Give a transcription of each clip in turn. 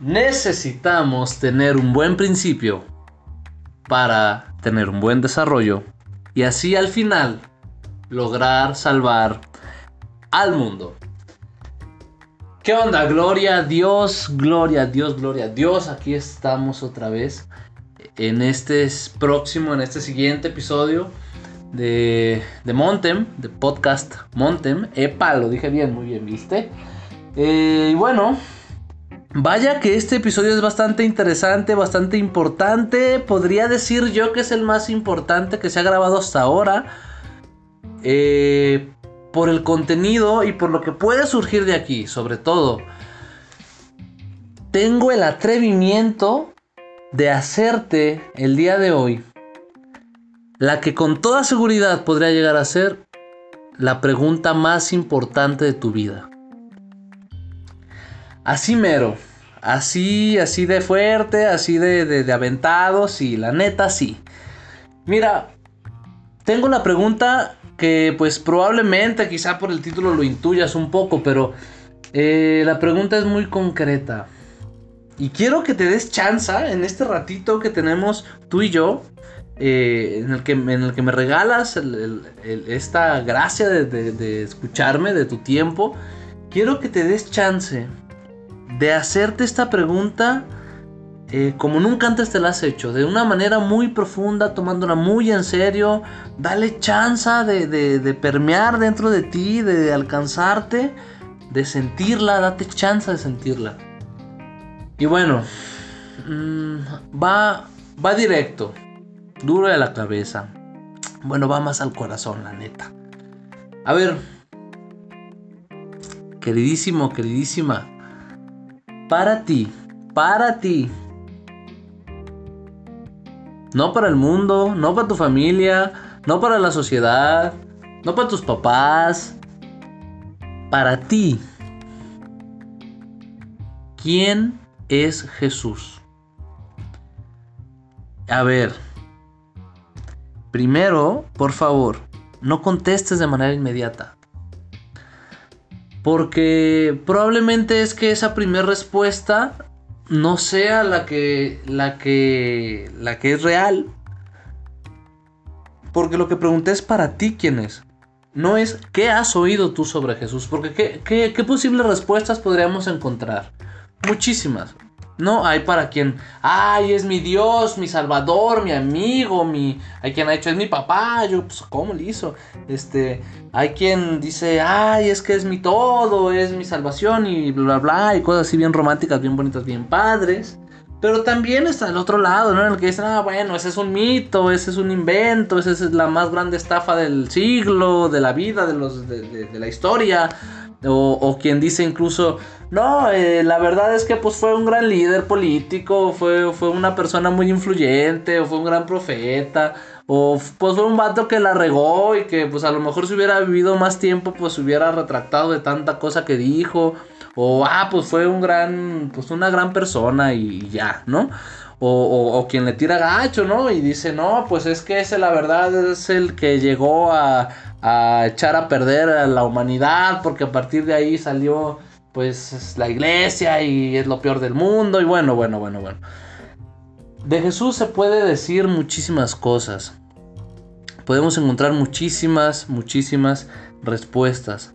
necesitamos tener un buen principio para tener un buen desarrollo y así al final lograr salvar al mundo. ¿Qué onda? Gloria a Dios, gloria a Dios, gloria a Dios. Aquí estamos otra vez en este próximo, en este siguiente episodio de, de Montem, de podcast Montem. Epa, lo dije bien, muy bien, ¿viste? Eh, y bueno, Vaya que este episodio es bastante interesante, bastante importante. Podría decir yo que es el más importante que se ha grabado hasta ahora. Eh, por el contenido y por lo que puede surgir de aquí, sobre todo. Tengo el atrevimiento de hacerte el día de hoy la que con toda seguridad podría llegar a ser la pregunta más importante de tu vida. Así mero. Así, así de fuerte, así de, de, aventado, sí, la neta sí. Mira, tengo una pregunta que pues probablemente quizá por el título lo intuyas un poco, pero eh, la pregunta es muy concreta. Y quiero que te des chance en este ratito que tenemos tú y yo, eh, en, el que, en el que me regalas esta gracia de, de escucharme, de tu tiempo. Quiero que te des chance de hacerte esta pregunta eh, como nunca antes te la has hecho, de una manera muy profunda, tomándola muy en serio, dale chance de, permear dentro de ti, de alcanzarte, de sentirla, date chance de sentirla. Y bueno, mm, va, va directo, duro de la cabeza. Bueno, va más al corazón, la neta. A ver, queridísimo, queridísima, para ti, para ti. No para el mundo, no para tu familia, no para la sociedad, no para tus papás. Para ti. ¿Quién es Jesús? A ver. Primero, por favor, no contestes de manera inmediata. Porque probablemente es que esa primera respuesta no sea la que, la que, la que es real. Porque lo que pregunté es para ti quién es. No es qué has oído tú sobre Jesús. Porque qué, qué, qué posibles respuestas podríamos encontrar. Muchísimas. No hay para quien, ay, es mi Dios, mi Salvador, mi amigo, mi, hay quien ha dicho, es mi papá, yo, pues, ¿cómo le hizo? Este, hay quien dice, ay, es que es mi todo, es mi salvación y bla, bla, bla, y cosas así bien románticas, bien bonitas, bien padres. Pero también está el otro lado, ¿no? En el que dicen, ah, bueno, ese es un mito, ese es un invento, esa es la más grande estafa del siglo, de la vida, de, los, de, la historia. O, o, quien dice incluso, no, eh, la verdad es que pues fue un gran líder político, fue, fue una persona muy influyente, o fue un gran profeta, o pues fue un vato que la regó y que pues a lo mejor si hubiera vivido más tiempo pues se hubiera retractado de tanta cosa que dijo, o ah, pues fue un gran, pues una gran persona y ya, ¿no? O, quien le tira gacho, ¿no? Y dice, no, pues es que ese la verdad es el que llegó a, a echar a perder a la humanidad porque a partir de ahí salió pues es la iglesia y es lo peor del mundo y bueno, bueno, bueno, bueno. De Jesús se puede decir muchísimas cosas. Podemos encontrar muchísimas, muchísimas respuestas.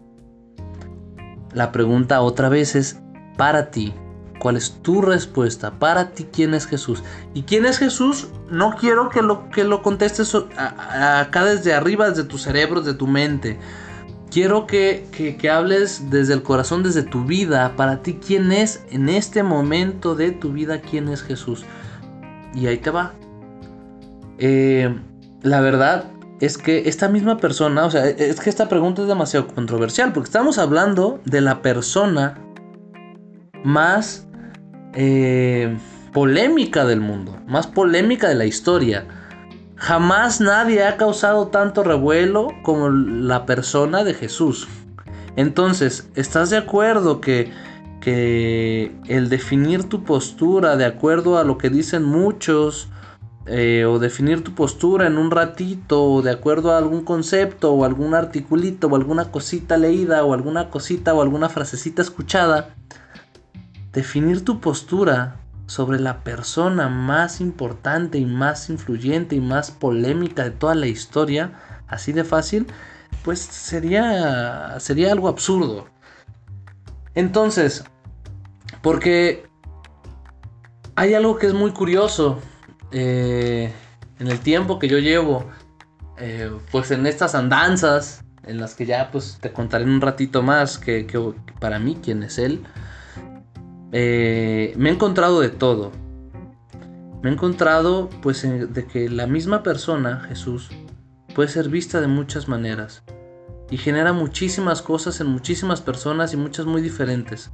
La pregunta otra vez es, para ti, ¿cuál es tu respuesta? Para ti, ¿quién es Jesús? ¿Y quién es Jesús? No quiero que lo, que lo contestes acá desde arriba, desde tu cerebro, desde tu mente quiero que, hables desde el corazón, desde tu vida, para ti quién es en este momento de tu vida, quién es Jesús. Y ahí te va. Eh, la verdad es que esta misma persona, o sea, es que esta pregunta es demasiado controversial, porque estamos hablando de la persona más eh, polémica del mundo, más polémica de la historia Jamás nadie ha causado tanto revuelo como la persona de Jesús. Entonces, ¿estás de acuerdo que, que el definir tu postura de acuerdo a lo que dicen muchos, eh, o definir tu postura en un ratito, o de acuerdo a algún concepto, o algún articulito, o alguna cosita leída, o alguna cosita, o alguna frasecita escuchada, definir tu postura sobre la persona más importante y más influyente y más polémica de toda la historia, así de fácil, pues sería, sería algo absurdo. Entonces, porque hay algo que es muy curioso eh, en el tiempo que yo llevo, eh, pues en estas andanzas, en las que ya pues te contaré en un ratito más que, para mí quién es él. Eh, me he encontrado de todo. Me he encontrado pues de que la misma persona, Jesús, puede ser vista de muchas maneras y genera muchísimas cosas en muchísimas personas y muchas muy diferentes.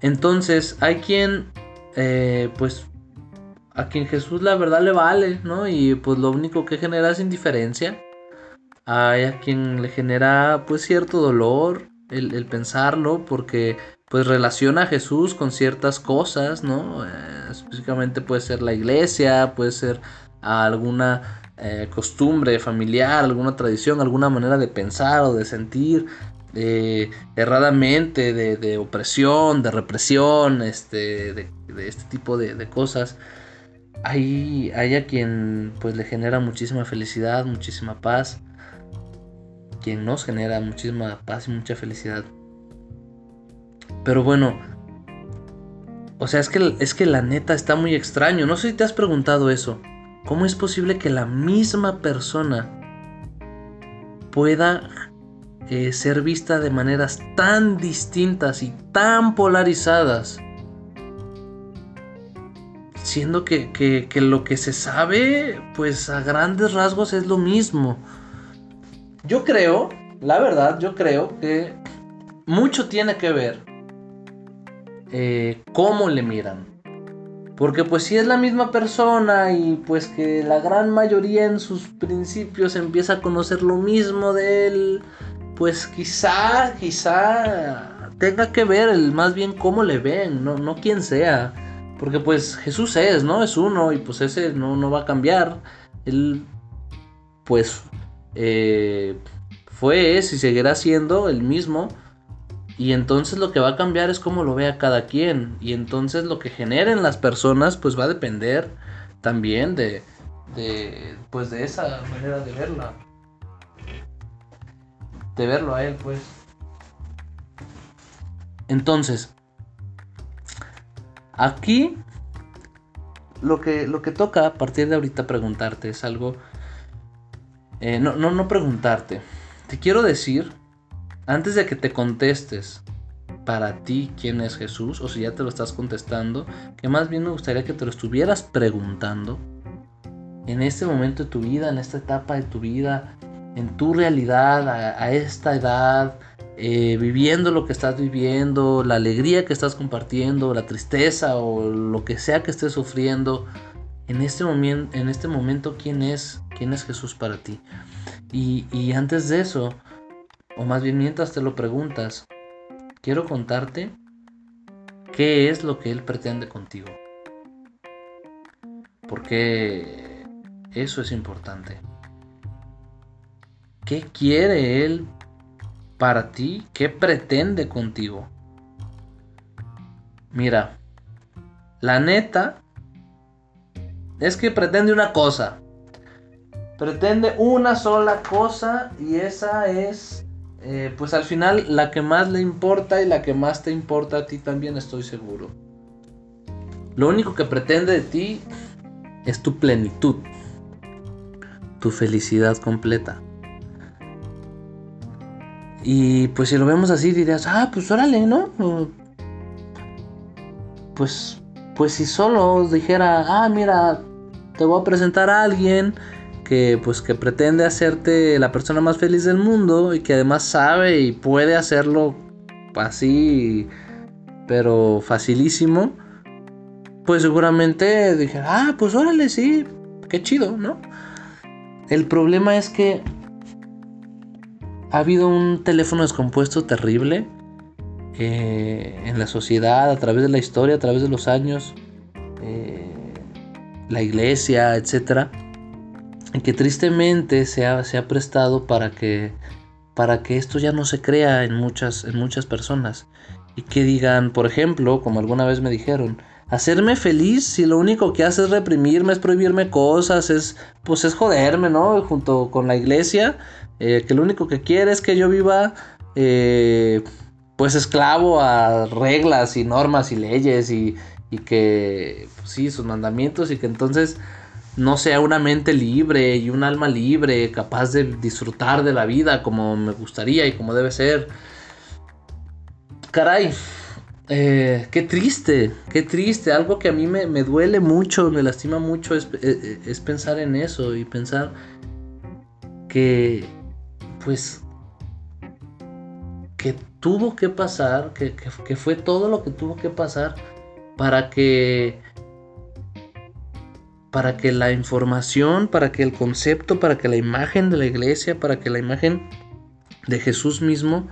Entonces hay quien eh, pues a quien Jesús la verdad le vale, ¿no? Y pues lo único que genera es indiferencia. Hay a quien le genera pues cierto dolor el, el pensarlo porque pues relaciona a Jesús con ciertas cosas, ¿no? Eh, específicamente puede ser la iglesia, puede ser alguna eh, costumbre familiar, alguna tradición, alguna manera de pensar o de sentir eh, erradamente, de, opresión, de represión, este, de, este tipo de, cosas. Hay, hay, a quien pues le genera muchísima felicidad, muchísima paz, quien nos genera muchísima paz y mucha felicidad. Pero bueno, o sea, es que, es que la neta está muy extraño. No sé si te has preguntado eso. ¿Cómo es posible que la misma persona pueda eh, ser vista de maneras tan distintas y tan polarizadas? Siendo que, que, lo que se sabe, pues a grandes rasgos es lo mismo. Yo creo, la verdad, yo creo que mucho tiene que ver eh, cómo le miran. Porque pues si es la misma persona y pues que la gran mayoría en sus principios empieza a conocer lo mismo de él, pues quizá, quizá tenga que ver el más bien cómo le ven, no, no quién sea. Porque pues Jesús es, ¿no? Es uno y pues ese no, no va a cambiar. Él pues eh, fue, es y seguirá siendo el mismo. Y entonces lo que va a cambiar es cómo lo vea cada quien. Y entonces lo que generen las personas pues va a depender también de, de pues de esa manera de verla. De verlo a él pues. Entonces, aquí lo que, lo que toca a partir de ahorita preguntarte es algo... Eh, no, no, no preguntarte. Te quiero decir antes de que te contestes para ti quién es Jesús, o si ya te lo estás contestando, que más bien me gustaría que te lo estuvieras preguntando en este momento de tu vida, en esta etapa de tu vida, en tu realidad, a, esta edad, eh, viviendo lo que estás viviendo, la alegría que estás compartiendo, la tristeza o lo que sea que estés sufriendo, en este, en este momento, ¿quién es, quién es Jesús para ti? Y antes de eso, o más bien mientras te lo preguntas, quiero contarte qué es lo que Él pretende contigo. Porque eso es importante. ¿Qué quiere Él para ti? ¿Qué pretende contigo? Mira, la neta es que pretende una cosa. Pretende una sola cosa y esa es eh, pues al final la que más le importa y la que más te importa a ti también estoy seguro. Lo único que pretende de ti es tu plenitud, tu felicidad completa. Y pues si lo vemos así dirías, ah, pues órale, ¿no? Pues, pues si solo dijera, ah, mira, te voy a presentar a alguien que pues que pretende hacerte la persona más feliz del mundo y que además sabe y puede hacerlo así pero facilísimo pues seguramente dije ah pues órale sí qué chido no el problema es que ha habido un teléfono descompuesto terrible eh, en la sociedad a través de la historia a través de los años eh, la iglesia etcétera que tristemente se ha, se ha prestado para que, para que esto ya no se crea en muchas, en muchas personas. y que digan, por ejemplo, como alguna vez me dijeron, hacerme feliz si lo único que hace es reprimirme, es prohibirme cosas, es pues es joderme, ¿no? Junto con la iglesia, eh, que lo único que quiere es que yo viva eh, pues esclavo a reglas y normas y leyes y, y que, pues, sí, sus mandamientos y que entonces no sea una mente libre y un alma libre, capaz de disfrutar de la vida como me gustaría y como debe ser. Caray, eh, qué triste, qué triste. Algo que a mí me, duele mucho, me lastima mucho es, eh, es, pensar en eso y pensar que, pues, que tuvo que pasar, que, que fue todo lo que tuvo que pasar para que para que la información, para que el concepto, para que la imagen de la iglesia, para que la imagen de Jesús mismo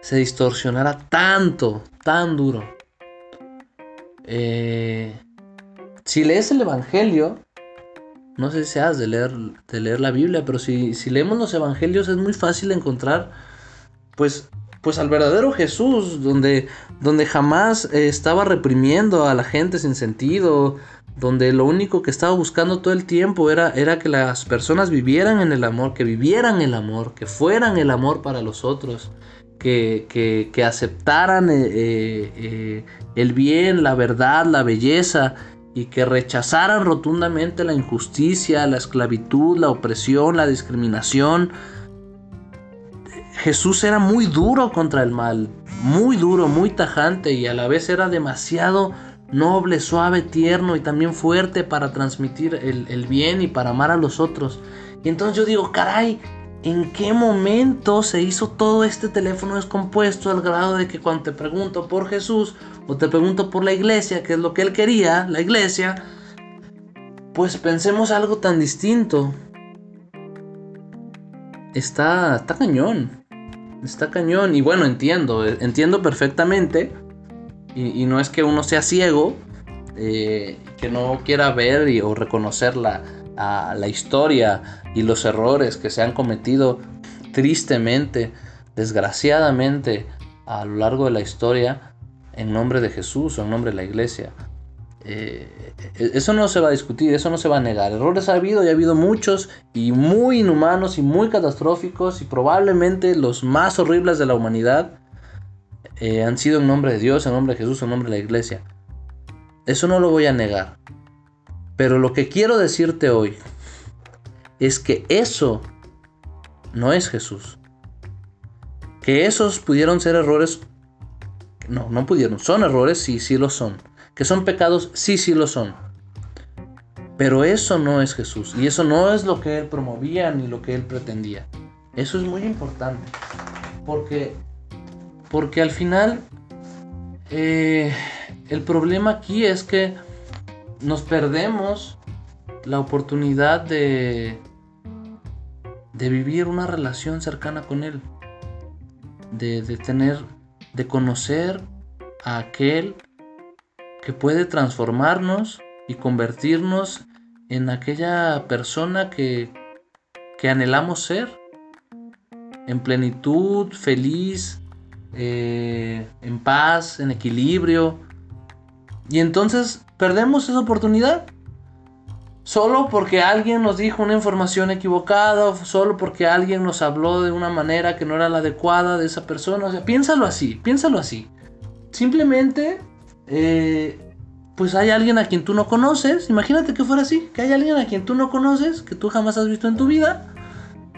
se distorsionara tanto, tan duro. Eh, si lees el Evangelio, no sé si has de leer, de leer la Biblia, pero si, si leemos los Evangelios es muy fácil encontrar, pues, pues al verdadero Jesús, donde, donde jamás eh, estaba reprimiendo a la gente sin sentido, donde lo único que estaba buscando todo el tiempo era, era que las personas vivieran en el amor, que vivieran el amor, que fueran el amor para los otros, que, que, aceptaran eh, eh, eh, el bien, la verdad, la belleza y que rechazaran rotundamente la injusticia, la esclavitud, la opresión, la discriminación. Jesús era muy duro contra el mal, muy duro, muy tajante y a la vez era demasiado noble, suave, tierno y también fuerte para transmitir el, bien y para amar a los otros. Y entonces yo digo, caray, ¿en qué momento se hizo todo este teléfono descompuesto al grado de que cuando te pregunto por Jesús o te pregunto por la iglesia, que es lo que él quería, la iglesia, pues pensemos algo tan distinto? Está, está cañón. Está cañón. Y bueno, entiendo, entiendo perfectamente y, no es que uno sea ciego, eh, que no quiera ver o reconocer la, la historia y los errores que se han cometido tristemente, desgraciadamente, a lo largo de la historia, en nombre de Jesús o en nombre de la iglesia. Eh, eso no se va a discutir, eso no se va a negar. Errores ha habido y ha habido muchos y muy inhumanos y muy catastróficos y probablemente los más horribles de la humanidad. Eh, han sido en nombre de Dios, en nombre de Jesús, en nombre de la iglesia. Eso no lo voy a negar. Pero lo que quiero decirte hoy es que eso no es Jesús. Que esos pudieron ser errores. No, no pudieron. Son errores, sí, sí lo son. Que son pecados, sí, sí lo son. Pero eso no es Jesús. Y eso no es lo que él promovía ni lo que él pretendía. Eso es muy importante. Porque porque al final, eh, el problema aquí es que nos perdemos la oportunidad de, de vivir una relación cercana con Él. De, de tener, de conocer a aquel que puede transformarnos y convertirnos en aquella persona que, que anhelamos ser. En plenitud, feliz, eh, en paz, en equilibrio. Y entonces perdemos esa oportunidad. Solo porque alguien nos dijo una información equivocada, solo porque alguien nos habló de una manera que no era la adecuada de esa persona. O sea, piénsalo así, piénsalo así. Simplemente, eh, pues hay alguien a quien tú no conoces. Imagínate que fuera así, que hay alguien a quien tú no conoces, que tú jamás has visto en tu vida.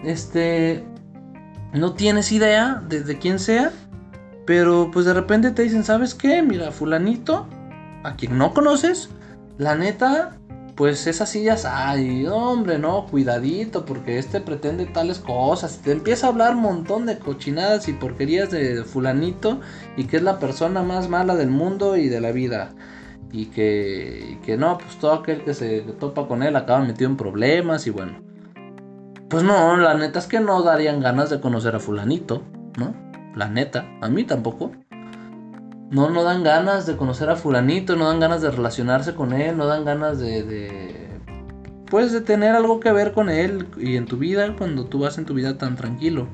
Este, no tienes idea de, de quién sea pero pues de repente te dicen, ¿sabes qué? Mira, fulanito, a quien no conoces, la neta, pues esas sillas, ay, hombre, no, cuidadito, porque este pretende tales cosas. Te empieza a hablar un montón de cochinadas y porquerías de fulanito y que es la persona más mala del mundo y de la vida. Y que, y que no, pues todo aquel que se topa con él acaba metido en problemas y bueno. Pues no, la neta es que no darían ganas de conocer a fulanito, ¿no? La neta, a mí tampoco. No, no dan ganas de conocer a fulanito, no dan ganas de relacionarse con él, no dan ganas de, de pues de tener algo que ver con él y en tu vida cuando tú vas en tu vida tan tranquilo.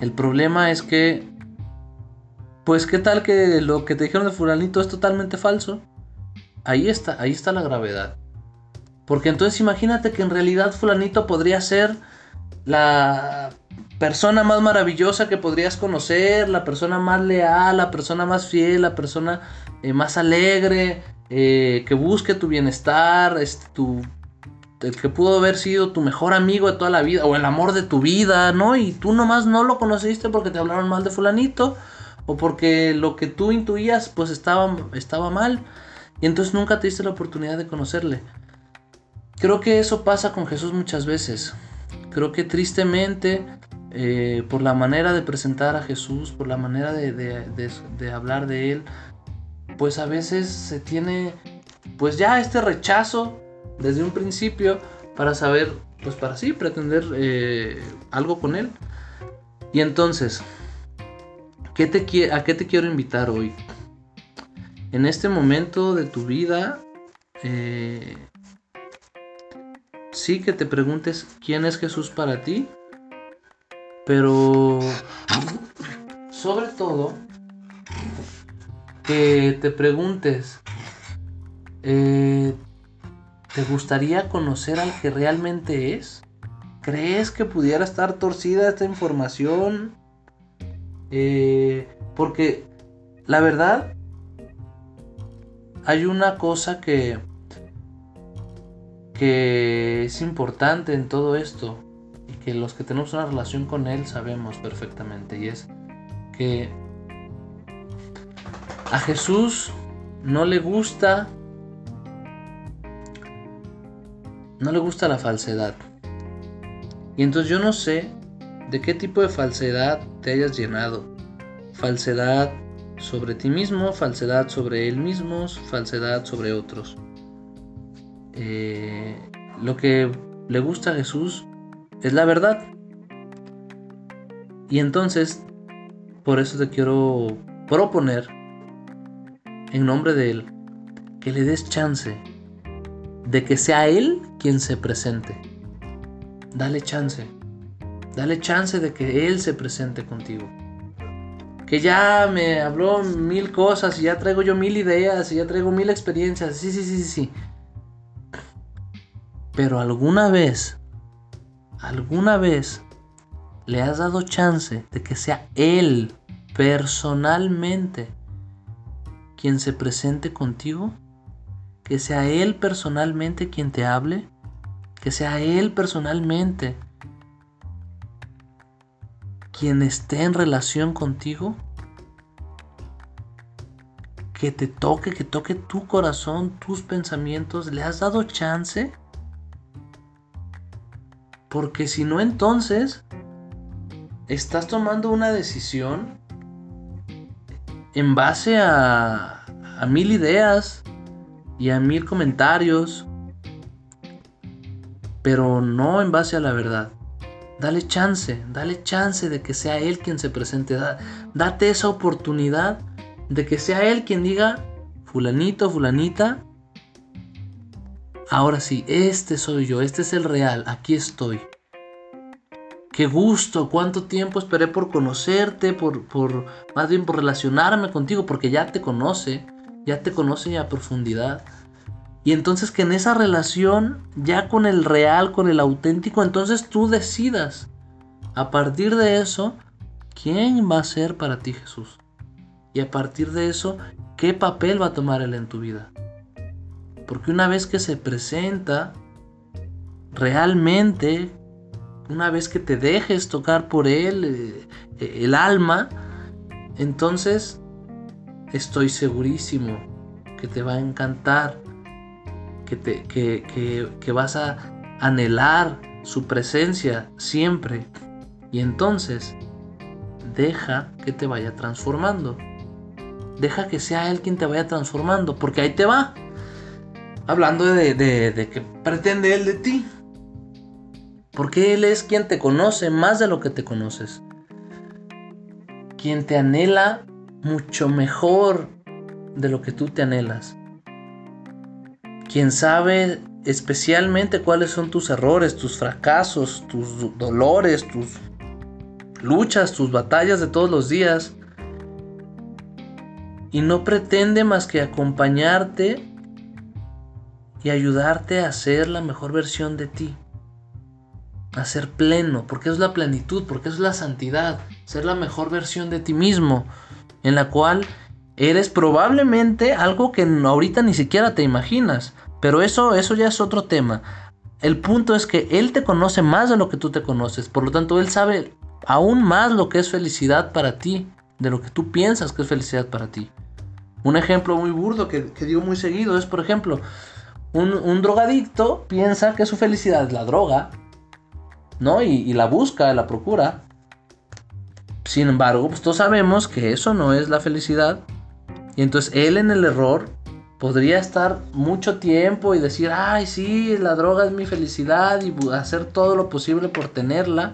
El problema es que pues qué tal que lo que te dijeron de fulanito es totalmente falso. Ahí está, ahí está la gravedad. Porque entonces imagínate que en realidad fulanito podría ser la persona más maravillosa que podrías conocer, la persona más leal, la persona más fiel, la persona eh, más alegre, eh, que busque tu bienestar, este, el que pudo haber sido tu mejor amigo de toda la vida, o el amor de tu vida, ¿no? Y tú nomás no lo conociste porque te hablaron mal de fulanito, o porque lo que tú intuías pues estaba, estaba mal, y entonces nunca te diste la oportunidad de conocerle. Creo que eso pasa con Jesús muchas veces. Creo que tristemente, eh, por la manera de presentar a Jesús, por la manera de, hablar de Él, pues a veces se tiene pues ya este rechazo desde un principio para saber, pues para sí, pretender eh, algo con Él. Y entonces, ¿qué te, ¿a qué te quiero invitar hoy? En este momento de tu vida, eh, sí que te preguntes quién es Jesús para ti, pero sobre todo que te preguntes, eh, ¿te gustaría conocer al que realmente es? ¿Crees que pudiera estar torcida esta información? Eh, porque la verdad, hay una cosa que que es importante en todo esto que los que tenemos una relación con Él sabemos perfectamente y es que a Jesús no le gusta no le gusta la falsedad. Y entonces yo no sé de qué tipo de falsedad te hayas llenado. Falsedad sobre ti mismo, falsedad sobre él mismo, falsedad sobre otros. Eh, lo que le gusta a Jesús es la verdad. Y entonces, por eso te quiero proponer, en nombre de Él, que le des chance de que sea Él quien se presente. Dale chance. Dale chance de que Él se presente contigo. Que ya me habló mil cosas y ya traigo yo mil ideas y ya traigo mil experiencias. Sí, sí, sí, sí, sí. Pero alguna vez, alguna vez le has dado chance de que sea él personalmente quien se presente contigo, que sea él personalmente quien te hable, que sea él personalmente quien esté en relación contigo, que te toque, que toque tu corazón, tus pensamientos, le has dado chance porque si no, entonces estás tomando una decisión en base a, a mil ideas y a mil comentarios, pero no en base a la verdad. Dale chance, dale chance de que sea Él quien se presente. date esa oportunidad de que sea Él quien diga, fulanito, fulanita, Ahora sí, este soy yo, este es el real, aquí estoy. Qué gusto, cuánto tiempo esperé por conocerte, por, por, más bien por relacionarme contigo, porque ya te conoce, ya te conoce a profundidad. Y entonces que en esa relación, ya con el real, con el auténtico, entonces tú decidas, a partir de eso, quién va a ser para ti Jesús. Y a partir de eso, qué papel va a tomar Él en tu vida. Porque una vez que se presenta, realmente, una vez que te dejes tocar por Él, eh, eh, el alma, entonces estoy segurísimo que te va a encantar, que, te, que vas a anhelar su presencia siempre. Y entonces, deja que te vaya transformando. Deja que sea Él quien te vaya transformando, porque ahí te va hablando de, de, que pretende Él de ti. Porque Él es quien te conoce más de lo que te conoces. Quien te anhela mucho mejor de lo que tú te anhelas. Quien sabe especialmente cuáles son tus errores, tus fracasos, tus dolores, tus luchas, tus batallas de todos los días. y no pretende más que acompañarte y ayudarte a ser la mejor versión de ti. A ser pleno, porque es la plenitud, porque es la santidad, ser la mejor versión de ti mismo, en la cual eres probablemente algo que ahorita ni siquiera te imaginas, pero eso eso ya es otro tema. El punto es que él te conoce más de lo que tú te conoces, por lo tanto él sabe aún más lo que es felicidad para ti, de lo que tú piensas que es felicidad para ti. Un ejemplo muy burdo que, digo muy seguido es, por ejemplo, un, drogadicto piensa que su felicidad es la droga, ¿no? Y, la busca, la procura. Sin embargo, pues todos sabemos que eso no es la felicidad. Y entonces él en el error podría estar mucho tiempo y decir, ay, sí, la droga es mi felicidad y hacer todo lo posible por tenerla.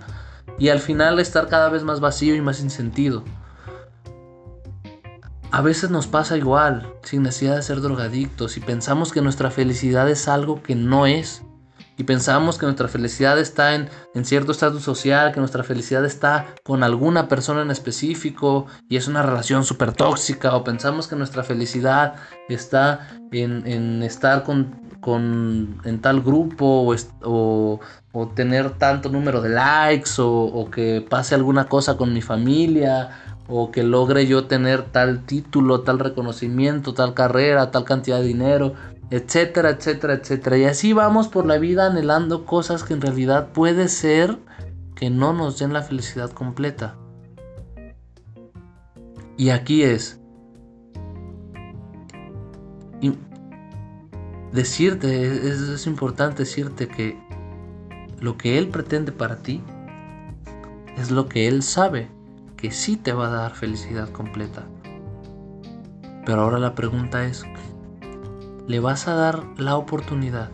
Y al final estar cada vez más vacío y más sin sentido. A veces nos pasa igual, sin necesidad de ser drogadictos, y pensamos que nuestra felicidad es algo que no es. Y pensamos que nuestra felicidad está en, cierto estatus social, que nuestra felicidad está con alguna persona en específico y es una relación súper tóxica. O pensamos que nuestra felicidad está en, estar con, en tal grupo o, o, tener tanto número de likes o, o que pase alguna cosa con mi familia o que logre yo tener tal título, tal reconocimiento, tal carrera, tal cantidad de dinero, etcétera, etcétera, etcétera. Y así vamos por la vida anhelando cosas que en realidad puede ser que no nos den la felicidad completa. Y aquí es decirte, es importante decirte que lo que Él pretende para ti es lo que Él sabe que sí te va a dar felicidad completa. Pero ahora la pregunta es, ¿le vas a dar la oportunidad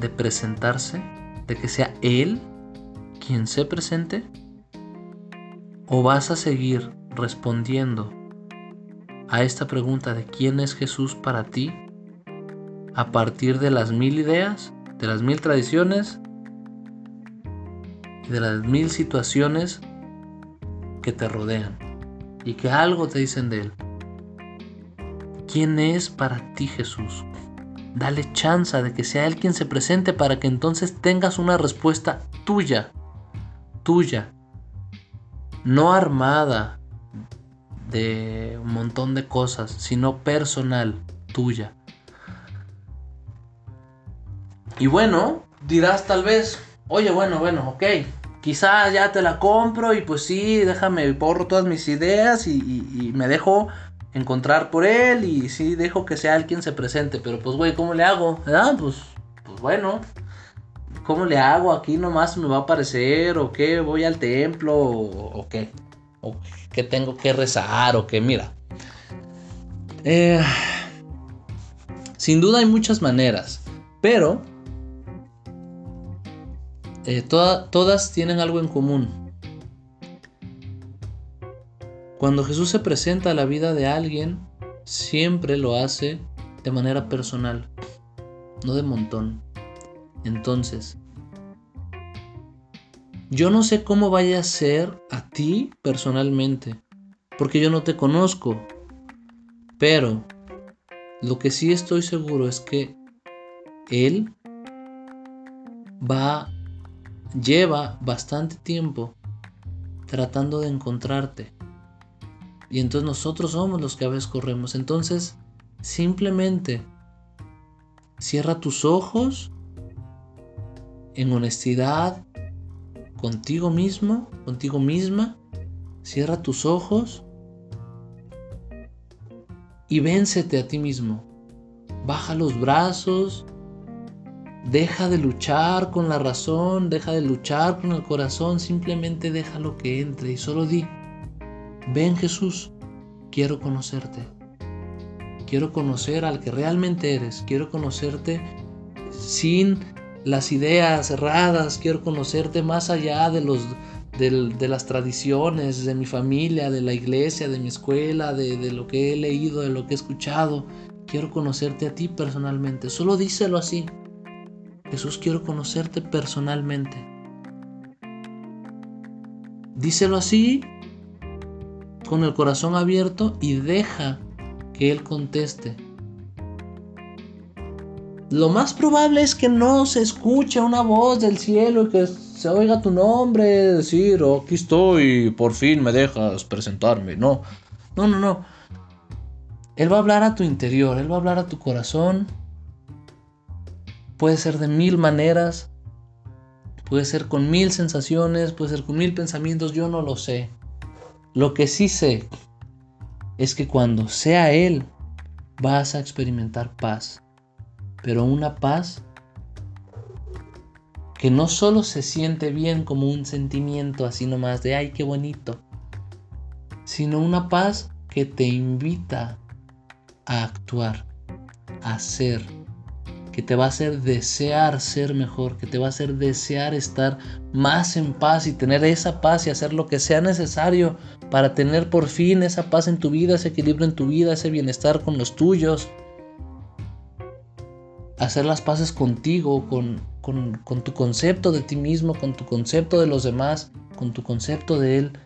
de presentarse, de que sea Él quien se presente? ¿O vas a seguir respondiendo a esta pregunta de quién es Jesús para ti a partir de las mil ideas, de las mil tradiciones de las mil situaciones que te rodean y que algo te dicen de Él. ¿Quién es para ti Jesús? Dale chance de que sea Él quien se presente para que entonces tengas una respuesta tuya, tuya, no armada de un montón de cosas, sino personal, tuya. Y bueno, dirás tal vez, oye, bueno, bueno, ok, quizás ya te la compro y pues sí, déjame, borro todas mis ideas y, me dejo encontrar por él y sí dejo que sea él quien se presente, pero pues güey, ¿cómo le hago? ¿Verdad? Pues, pues bueno, ¿cómo le hago? Aquí nomás me va a aparecer o qué, voy al templo o, qué, o qué tengo que rezar o qué, mira. Eh, sin duda hay muchas maneras, pero eh, todas tienen algo en común. Cuando Jesús se presenta a la vida de alguien, siempre lo hace de manera personal, no de montón. Entonces, yo no sé cómo vaya a ser a ti personalmente, porque yo no te conozco, pero lo que sí estoy seguro es que Él va lleva bastante tiempo tratando de encontrarte. Y entonces nosotros somos los que a veces corremos. Entonces, simplemente cierra tus ojos en honestidad contigo mismo, contigo misma. Cierra tus ojos y véncete a ti mismo. Baja los brazos Deja de luchar con la razón, deja de luchar con el corazón, simplemente déjalo que entre y solo di, ven Jesús, quiero conocerte. Quiero conocer al que realmente eres, quiero conocerte sin las ideas cerradas, quiero conocerte más allá de, los, de, las tradiciones, de mi familia, de la iglesia, de mi escuela, de, de lo que he leído, de lo que he escuchado. Quiero conocerte a ti personalmente, solo díselo así. Jesús, quiero conocerte personalmente. Díselo así, con el corazón abierto y deja que Él conteste. Lo más probable es que no se escuche una voz del cielo y que se oiga tu nombre decir, oh, aquí estoy, por fin me dejas presentarme. No, no, no, no. Él va a hablar a tu interior, Él va a hablar a tu corazón. Puede ser de mil maneras, puede ser con mil sensaciones, puede ser con mil pensamientos, yo no lo sé. Lo que sí sé es que cuando sea Él, vas a experimentar paz. Pero una paz que no solo se siente bien como un sentimiento así nomás de ay, qué bonito, sino una paz que te invita a actuar, a ser, que te va a hacer desear ser mejor, que te va a hacer desear estar más en paz y tener esa paz y hacer lo que sea necesario para tener por fin esa paz en tu vida, ese equilibrio en tu vida, ese bienestar con los tuyos. Hacer las paces contigo, con, con, tu concepto de ti mismo, con tu concepto de los demás, con tu concepto de Él.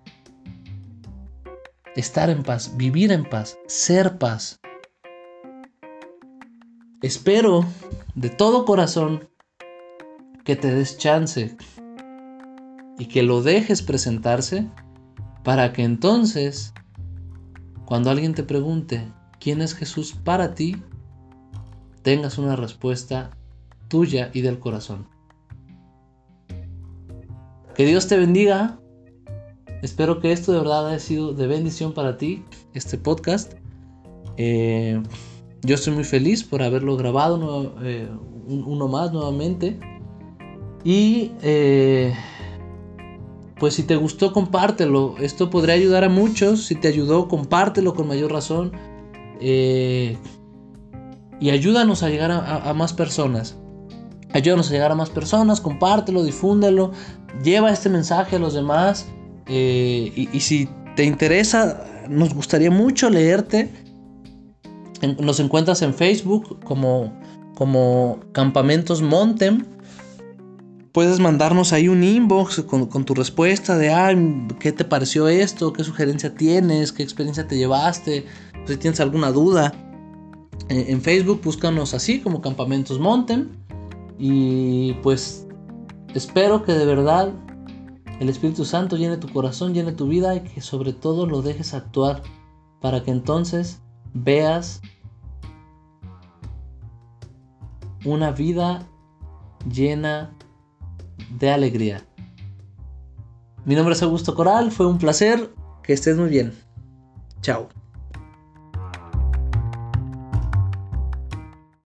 Estar en paz, vivir en paz, ser paz. Espero de todo corazón que te des chance y que lo dejes presentarse para que entonces, cuando alguien te pregunte quién es Jesús para ti, tengas una respuesta tuya y del corazón. Que Dios te bendiga. Espero que esto de verdad haya sido de bendición para ti, este podcast. Eh, yo estoy muy feliz por haberlo grabado eh, uno más nuevamente. Y eh, pues si te gustó, compártelo. Esto podría ayudar a muchos. Si te ayudó, compártelo con mayor razón. Eh, y ayúdanos a llegar a, más personas. Ayúdanos a llegar a más personas, compártelo, difúndelo, lleva este mensaje a los demás. y, y si te interesa, nos gustaría mucho leerte nos encuentras en Facebook como, como Campamentos Montem. Puedes mandarnos ahí un inbox con, tu respuesta de, ah, ¿qué te pareció esto? ¿Qué sugerencia tienes? ¿Qué experiencia te llevaste? Si tienes alguna duda. Eh, en Facebook búscanos así como Campamentos Montem. Y pues espero que de verdad el Espíritu Santo llene tu corazón, llene tu vida y que sobre todo lo dejes actuar para que entonces veas una vida llena de alegría. Mi nombre es Augusto Coral, fue un placer, que estés muy bien. Chao.